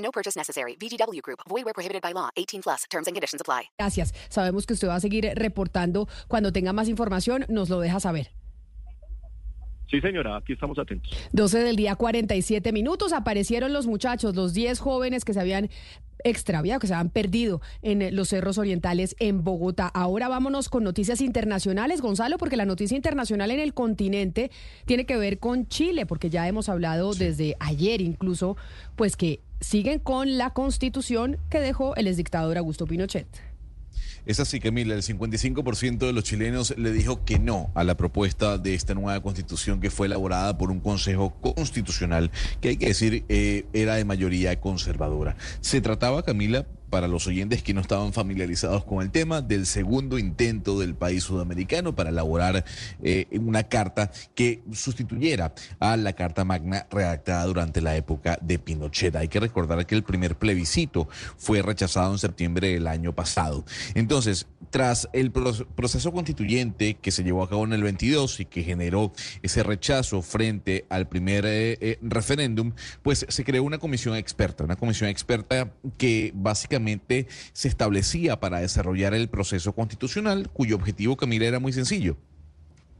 No purchase necessary. VGW Group. Void where prohibited by law. 18 plus. Terms and conditions apply. Gracias. Sabemos que usted va a seguir reportando. Cuando tenga más información, nos lo deja saber. Sí, señora, aquí estamos atentos. 12 del día, 47 minutos. Aparecieron los muchachos, los 10 jóvenes que se habían extraviado, que se habían perdido en los cerros orientales en Bogotá. Ahora vámonos con noticias internacionales, Gonzalo, porque la noticia internacional en el continente tiene que ver con Chile, porque ya hemos hablado desde ayer incluso, pues que siguen con la constitución que dejó el exdictador Augusto Pinochet. Es así, Camila, el 55% de los chilenos le dijo que no a la propuesta de esta nueva constitución que fue elaborada por un consejo constitucional que hay que decir eh, era de mayoría conservadora. Se trataba, Camila, para los oyentes que no estaban familiarizados con el tema, del segundo intento del país sudamericano para elaborar eh, una carta que sustituyera a la Carta Magna redactada durante la época de Pinochet. Hay que recordar que el primer plebiscito fue rechazado en septiembre del año pasado. Entonces, tras el proceso constituyente que se llevó a cabo en el 22 y que generó ese rechazo frente al primer eh, eh, referéndum, pues se creó una comisión experta, una comisión experta que básicamente se establecía para desarrollar el proceso constitucional, cuyo objetivo, Camila, era muy sencillo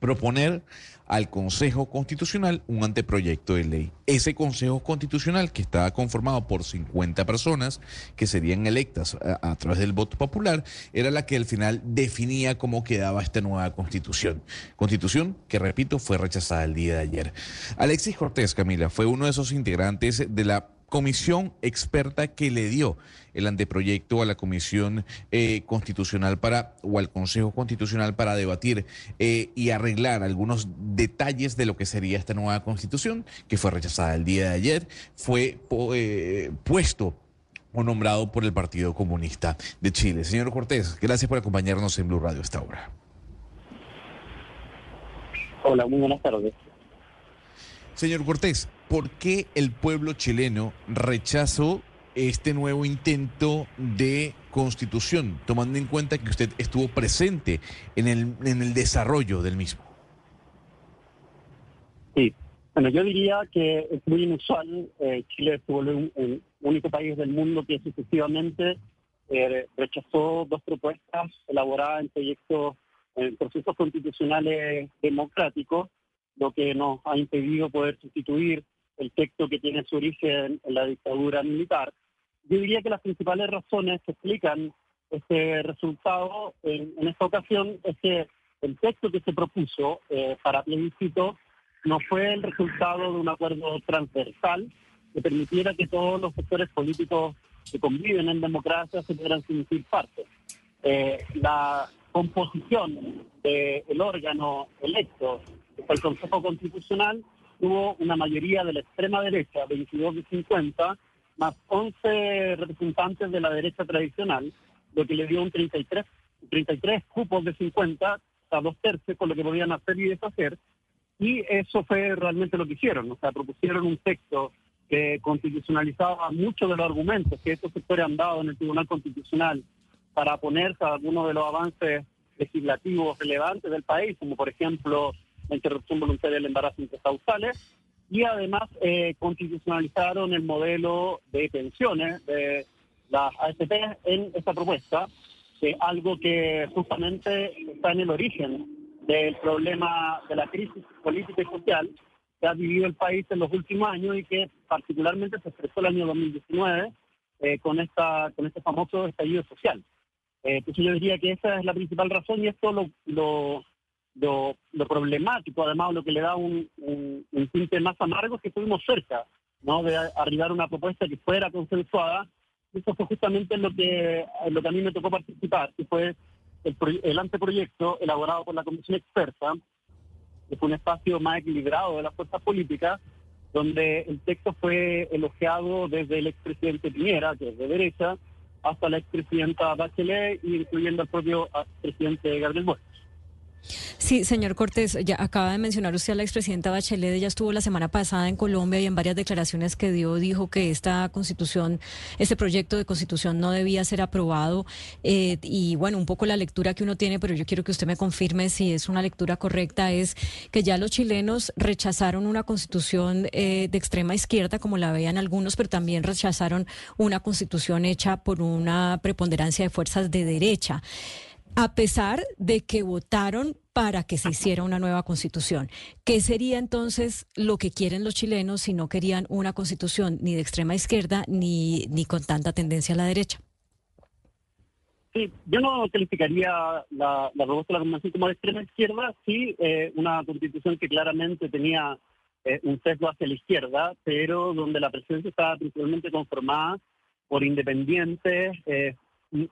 proponer al Consejo Constitucional un anteproyecto de ley. Ese Consejo Constitucional, que estaba conformado por 50 personas que serían electas a, a, través del voto popular, era la que al final definía cómo quedaba esta nueva constitución. Constitución que, repito, fue rechazada el día de ayer. Alexis Cortés, Camila, fue uno de esos integrantes de la comisión experta que le dio el anteproyecto a la comisión eh, constitucional para o al Consejo Constitucional para debatir eh, y arreglar algunos detalles de lo que sería esta nueva constitución que fue rechazada el día de ayer, fue eh, puesto o nombrado por el Partido Comunista de Chile. Señor Cortés, gracias por acompañarnos en Blue Radio a esta hora. Hola, muy buenas tardes. Señor Cortés, ¿por qué el pueblo chileno rechazó este nuevo intento de constitución, tomando en cuenta que usted estuvo presente en el, en el desarrollo del mismo? Sí, bueno, yo diría que es muy inusual. Eh, Chile fue un, el único país del mundo que sucesivamente eh, rechazó dos propuestas elaboradas en proyectos, en procesos constitucionales democráticos, lo que nos ha impedido poder sustituir el texto que tiene su origen en la dictadura militar. Yo diría que las principales razones que explican este resultado en, en esta ocasión es que el texto que se propuso eh, para plebiscito no fue el resultado de un acuerdo transversal que permitiera que todos los sectores políticos que conviven en democracia se pudieran sentir parte. Eh, la composición del órgano electo, el Consejo Constitucional, tuvo una mayoría de la extrema derecha, 22 de 50, más 11 representantes de la derecha tradicional, lo que le dio un 33, 33 cupos de 50 a dos tercios con lo que podían hacer y deshacer. Y eso fue realmente lo que hicieron. O sea, propusieron un texto que constitucionalizaba muchos de los argumentos que estos sectores han dado en el Tribunal Constitucional para oponerse a algunos de los avances legislativos relevantes del país, como por ejemplo la interrupción voluntaria del embarazo intracausales, y además eh, constitucionalizaron el modelo de pensiones de las AFP en esta propuesta, que algo que justamente está en el origen del problema de la crisis política y social que ha vivido el país en los últimos años y que particularmente se expresó el año 2019 eh, con esta con este famoso estallido social. Eh, entonces yo diría que esa es la principal razón y esto lo lo, lo, problemático, además lo que le da un, un, tinte más amargo es que estuvimos cerca ¿no? de arribar una propuesta que fuera consensuada. Eso fue justamente lo que, lo que a mí me tocó participar, que fue el, el anteproyecto elaborado por la Comisión Experta, que fue un espacio más equilibrado de las fuerzas políticas, donde el texto fue elogiado desde el expresidente Piñera, que es de derecha, hasta la expresidenta Bachelet, incluyendo al propio presidente Gabriel Boric. Sí, señor Cortés, ya acaba de mencionar usted a la expresidenta Bachelet, ella estuvo la semana pasada en Colombia y en varias declaraciones que dio dijo que esta constitución, este proyecto de constitución no debía ser aprobado. Eh, y bueno, un poco la lectura que uno tiene, pero yo quiero que usted me confirme si es una lectura correcta, es que ya los chilenos rechazaron una constitución eh, de extrema izquierda, como la veían algunos, pero también rechazaron una constitución hecha por una preponderancia de fuerzas de derecha a pesar de que votaron para que se hiciera una nueva constitución. ¿Qué sería entonces lo que quieren los chilenos si no querían una constitución ni de extrema izquierda ni, ni con tanta tendencia a la derecha? Sí, yo no calificaría la, la propuesta de la convención como de extrema izquierda, sí, eh, una constitución que claramente tenía eh, un sesgo hacia la izquierda, pero donde la presidencia estaba principalmente conformada por independientes eh,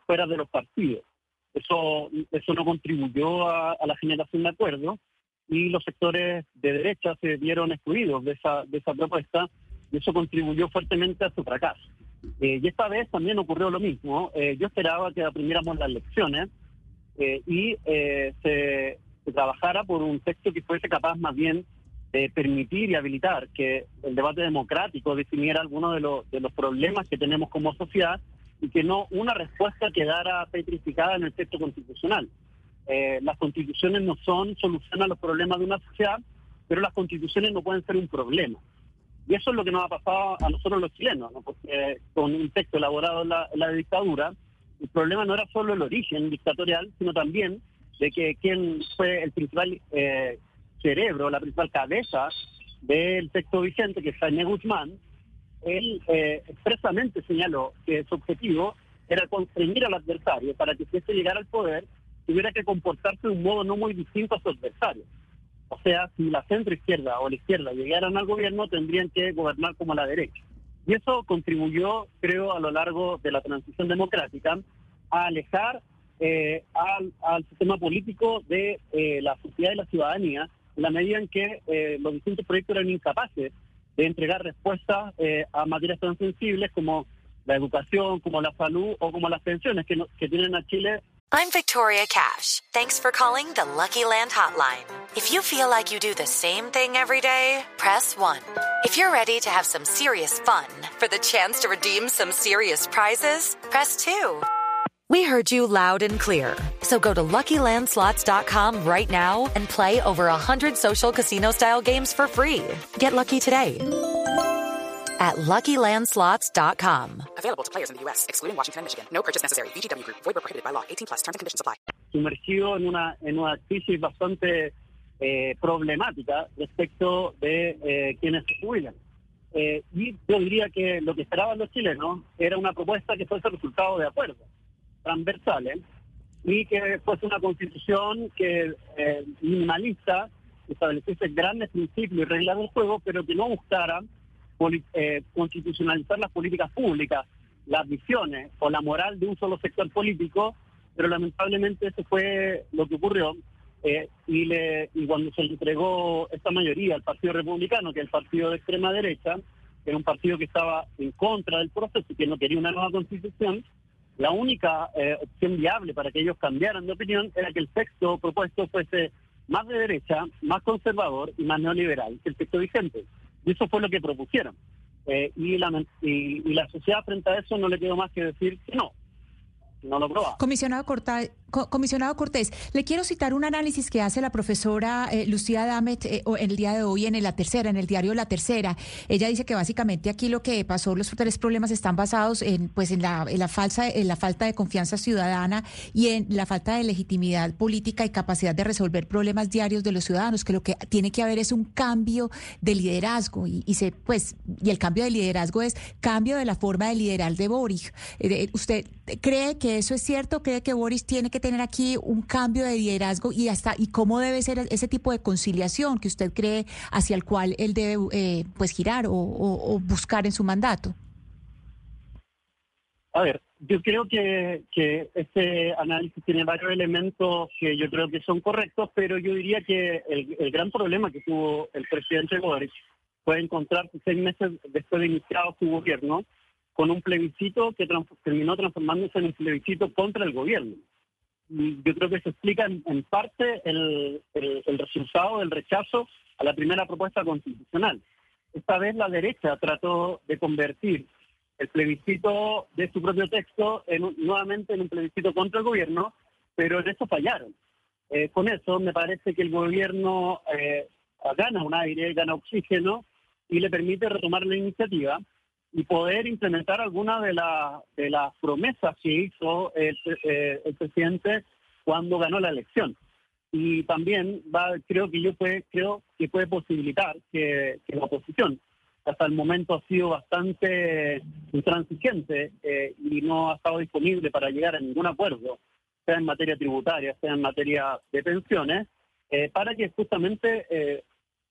fuera de los partidos. Eso, eso no contribuyó a, la generación de acuerdos y los sectores de derecha se vieron excluidos de esa, de esa propuesta y eso contribuyó fuertemente a su fracaso. Eh, y esta vez también ocurrió lo mismo. Eh, yo esperaba que aprendiéramos las lecciones eh, y se, trabajara por un texto que fuese capaz más bien de permitir y habilitar que el debate democrático definiera algunos de, los de los problemas que tenemos como sociedad y que no una respuesta quedara petrificada en el texto constitucional. Eh, las constituciones no son solución a los problemas de una sociedad, pero las constituciones no pueden ser un problema. Y eso es lo que nos ha pasado a nosotros los chilenos, porque con un texto elaborado en la, dictadura, el problema no era solo el origen dictatorial, sino también de que quien fue el principal eh, cerebro, la principal cabeza del texto vigente, que es Jaime Guzmán, él eh, expresamente señaló que su objetivo era constreñir al adversario para que si este llegara al poder tuviera que comportarse de un modo no muy distinto a su adversario. O sea, si la centro izquierda o la izquierda llegaran al gobierno tendrían que gobernar como la derecha. Y eso contribuyó, creo, a lo largo de la transición democrática a alejar eh, al, sistema político de eh, la sociedad y la ciudadanía en la medida en que los distintos proyectos eran incapaces de entregar respuestas eh, a materias tan sensibles como la educación, como la salud o como las pensiones que, no, que tienen a Chile. I'm Victoria Cash. Thanks for calling the Lucky Land Hotline. If you feel like you do the same thing every day, press 1. If you're ready to have some serious fun for the chance to redeem some serious prizes, press 2. We heard you loud and clear. So go to LuckyLandSlots.com right now and play over 100 social casino-style games for free. Get lucky today at LuckyLandSlots.com. Available to players in the U.S., excluding Washington and Michigan. No purchase necessary. VGW Group. Void prohibited by law. 18 plus. Terms and conditions apply. Sumergido en una, en una crisis bastante eh, problemática respecto de eh, quienes se jubilan. Eh, y yo diría que lo que esperaban los chilenos era una propuesta que fuese resultado de acuerdo transversales y que fuese una constitución que eh, minimalista, estableciese grandes principios y reglas del juego, pero que no buscara eh, constitucionalizar las políticas públicas, las visiones o la moral de un solo sector político, pero lamentablemente eso fue lo que ocurrió. Eh, y, le, y cuando se le entregó esta mayoría al Partido Republicano, que es el partido de extrema derecha, que era un partido que estaba en contra del proceso y que no quería una nueva constitución, la única eh, opción viable para que ellos cambiaran de opinión era que el texto propuesto fuese más de derecha, más conservador y más neoliberal que el texto vigente. Y eso fue lo que propusieron. Eh, y, la, y, y la sociedad frente a eso no le quedó más que decir que no, no lo. Comisionado, comisionado Cortés, le quiero citar un análisis que hace la profesora eh, Lucía Damet eh, el día de hoy en La Tercera, en el diario La Tercera. Ella dice que básicamente aquí lo que pasó, los tres problemas están basados en, pues, en la, falsa, en la falta de confianza ciudadana y en la falta de legitimidad política y capacidad de resolver problemas diarios de los ciudadanos, que lo que tiene que haber es un cambio de liderazgo y, se, pues, y el cambio de liderazgo es cambio de la forma de liderar de Boric. Eh, ¿Usted cree que eso es cierto? ¿Cree que Boris tiene que tener aquí un cambio de liderazgo y hasta y cómo debe ser ese tipo de conciliación que usted cree hacia el cual él debe eh, pues girar o, buscar en su mandato? A ver, yo creo que, que este análisis tiene varios elementos que yo creo que son correctos, pero yo diría que el, gran problema que tuvo el presidente Boris puede encontrarse seis meses después de iniciado su gobierno con un plebiscito que terminó transformándose en un plebiscito contra el gobierno. Yo creo que se explica en, parte el, el, resultado del rechazo a la primera propuesta constitucional. Esta vez la derecha trató de convertir el plebiscito de su propio texto en, nuevamente en un plebiscito contra el gobierno, pero en eso fallaron. Eh, con eso me parece que el gobierno eh, gana un aire, gana oxígeno y le permite retomar la iniciativa y poder implementar algunas de, de las promesas que hizo el, eh, el, presidente cuando ganó la elección. Y también va, creo que yo puede, creo que puede posibilitar que, la oposición hasta el momento ha sido bastante intransigente eh, y no ha estado disponible para llegar a ningún acuerdo, sea en materia tributaria, sea en materia de pensiones, eh, para que justamente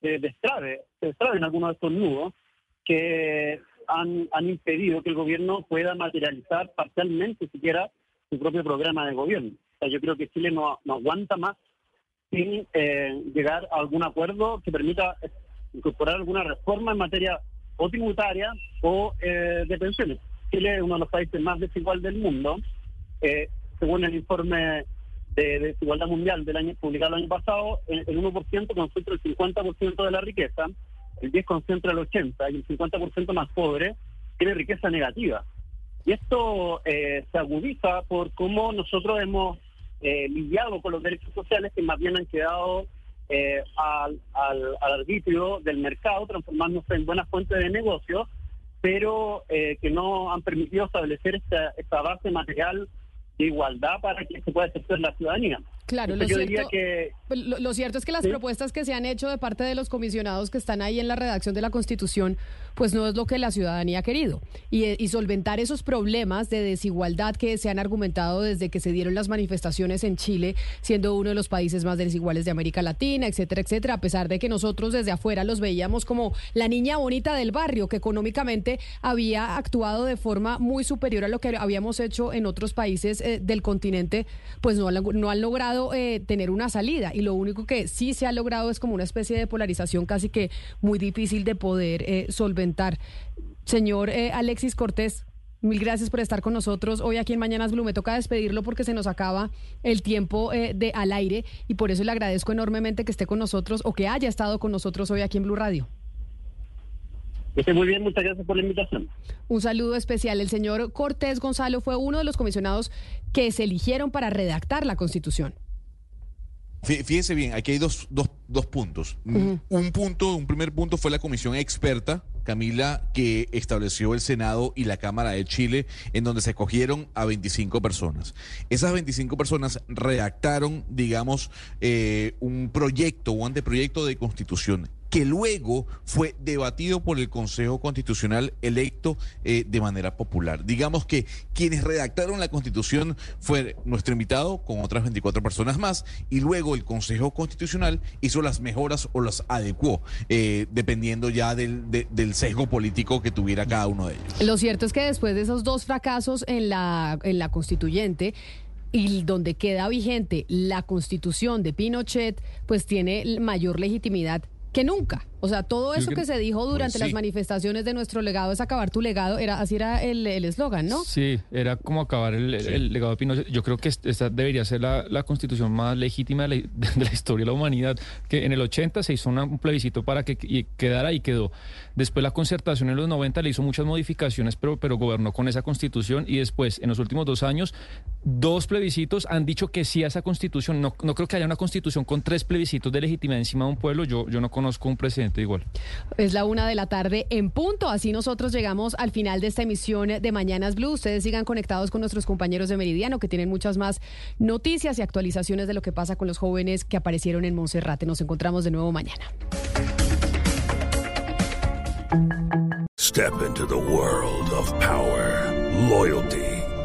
se destrabe, se destraben algunos de estos nudos que han, han impedido que el gobierno pueda materializar parcialmente siquiera su propio programa de gobierno. O sea, yo creo que Chile no, no aguanta más sin eh, llegar a algún acuerdo que permita incorporar alguna reforma en materia o tributaria o eh, de pensiones. Chile es uno de los países más desiguales del mundo. Eh, según el informe de desigualdad mundial del año publicado el año pasado, el, el 1% concentra el 50% de la riqueza el 10 concentra el 80 y el 50% más pobre tiene riqueza negativa. Y esto eh, se agudiza por cómo nosotros hemos eh, lidiado con los derechos sociales que más bien han quedado eh, al, al, arbitrio del mercado, transformándose en buenas fuentes de negocio, pero que no han permitido establecer esta, esta base material de igualdad para que se pueda ejercer la ciudadanía. Claro, lo cierto, pues, lo, cierto, es que las propuestas que se han hecho de parte de los comisionados que están ahí en la redacción de la Constitución, pues no es lo que la ciudadanía ha querido. Y, y, solventar esos problemas de desigualdad que se han argumentado desde que se dieron las manifestaciones en Chile, siendo uno de los países más desiguales de América Latina, etcétera, etcétera, a pesar de que nosotros desde afuera los veíamos como la niña bonita del barrio, que económicamente había actuado de forma muy superior a lo que habíamos hecho en otros países eh, del continente, pues no, no han logrado eh, tener una salida y lo único que sí se ha logrado es como una especie de polarización casi que muy difícil de poder eh, solventar. Señor eh, Alexis Cortés, Mil gracias por estar con nosotros hoy aquí en Mañanas Blue. Me toca despedirlo porque se nos acaba el tiempo de al aire y por eso le agradezco enormemente que esté con nosotros o que haya estado con nosotros hoy aquí en Blue Radio. Esté muy bien, muchas gracias por la invitación. Un saludo especial. El señor Cortés Gonzalo fue uno de los comisionados que se eligieron para redactar la Constitución. Fíjense bien, aquí hay dos, dos, dos puntos. Un punto, un primer punto fue la comisión experta, Camila, que estableció el Senado y la Cámara de Chile, en donde se escogieron a 25 personas. Esas 25 personas redactaron, digamos, eh, un proyecto o anteproyecto de constitución que luego fue debatido por el Consejo Constitucional electo eh, de manera popular. Digamos que quienes redactaron la Constitución fue nuestro invitado con otras 24 personas más y luego el Consejo Constitucional hizo las mejoras o las adecuó, eh, dependiendo ya del, del sesgo político que tuviera cada uno de ellos. Lo cierto es que después de esos dos fracasos en la, en la constituyente, y donde queda vigente la constitución de Pinochet, pues tiene mayor legitimidad que nunca. O sea, todo eso que, se dijo pues durante las manifestaciones de nuestro legado es acabar tu legado, era así era el eslogan, ¿no? Sí, era como acabar el, legado de Pinochet. Yo creo que esta debería ser la, constitución más legítima de la, historia de la humanidad, que en el 80 se hizo un plebiscito para que quedara y quedó. Después la concertación en los 90 le hizo muchas modificaciones, pero, pero gobernó con esa constitución y después, en los últimos dos años, dos plebiscitos han dicho que sí a esa constitución. No, no creo que haya una constitución con tres plebiscitos de legitimidad encima de un pueblo. Yo, yo no conozco un presidente igual. Es la una de la tarde en punto. Así nosotros llegamos al final de esta emisión de Mañanas Blue. Ustedes sigan conectados con nuestros compañeros de Meridiano que tienen muchas más noticias y actualizaciones de lo que pasa con los jóvenes que aparecieron en Monserrate. Nos encontramos de nuevo mañana. Step into the world of power, loyalty.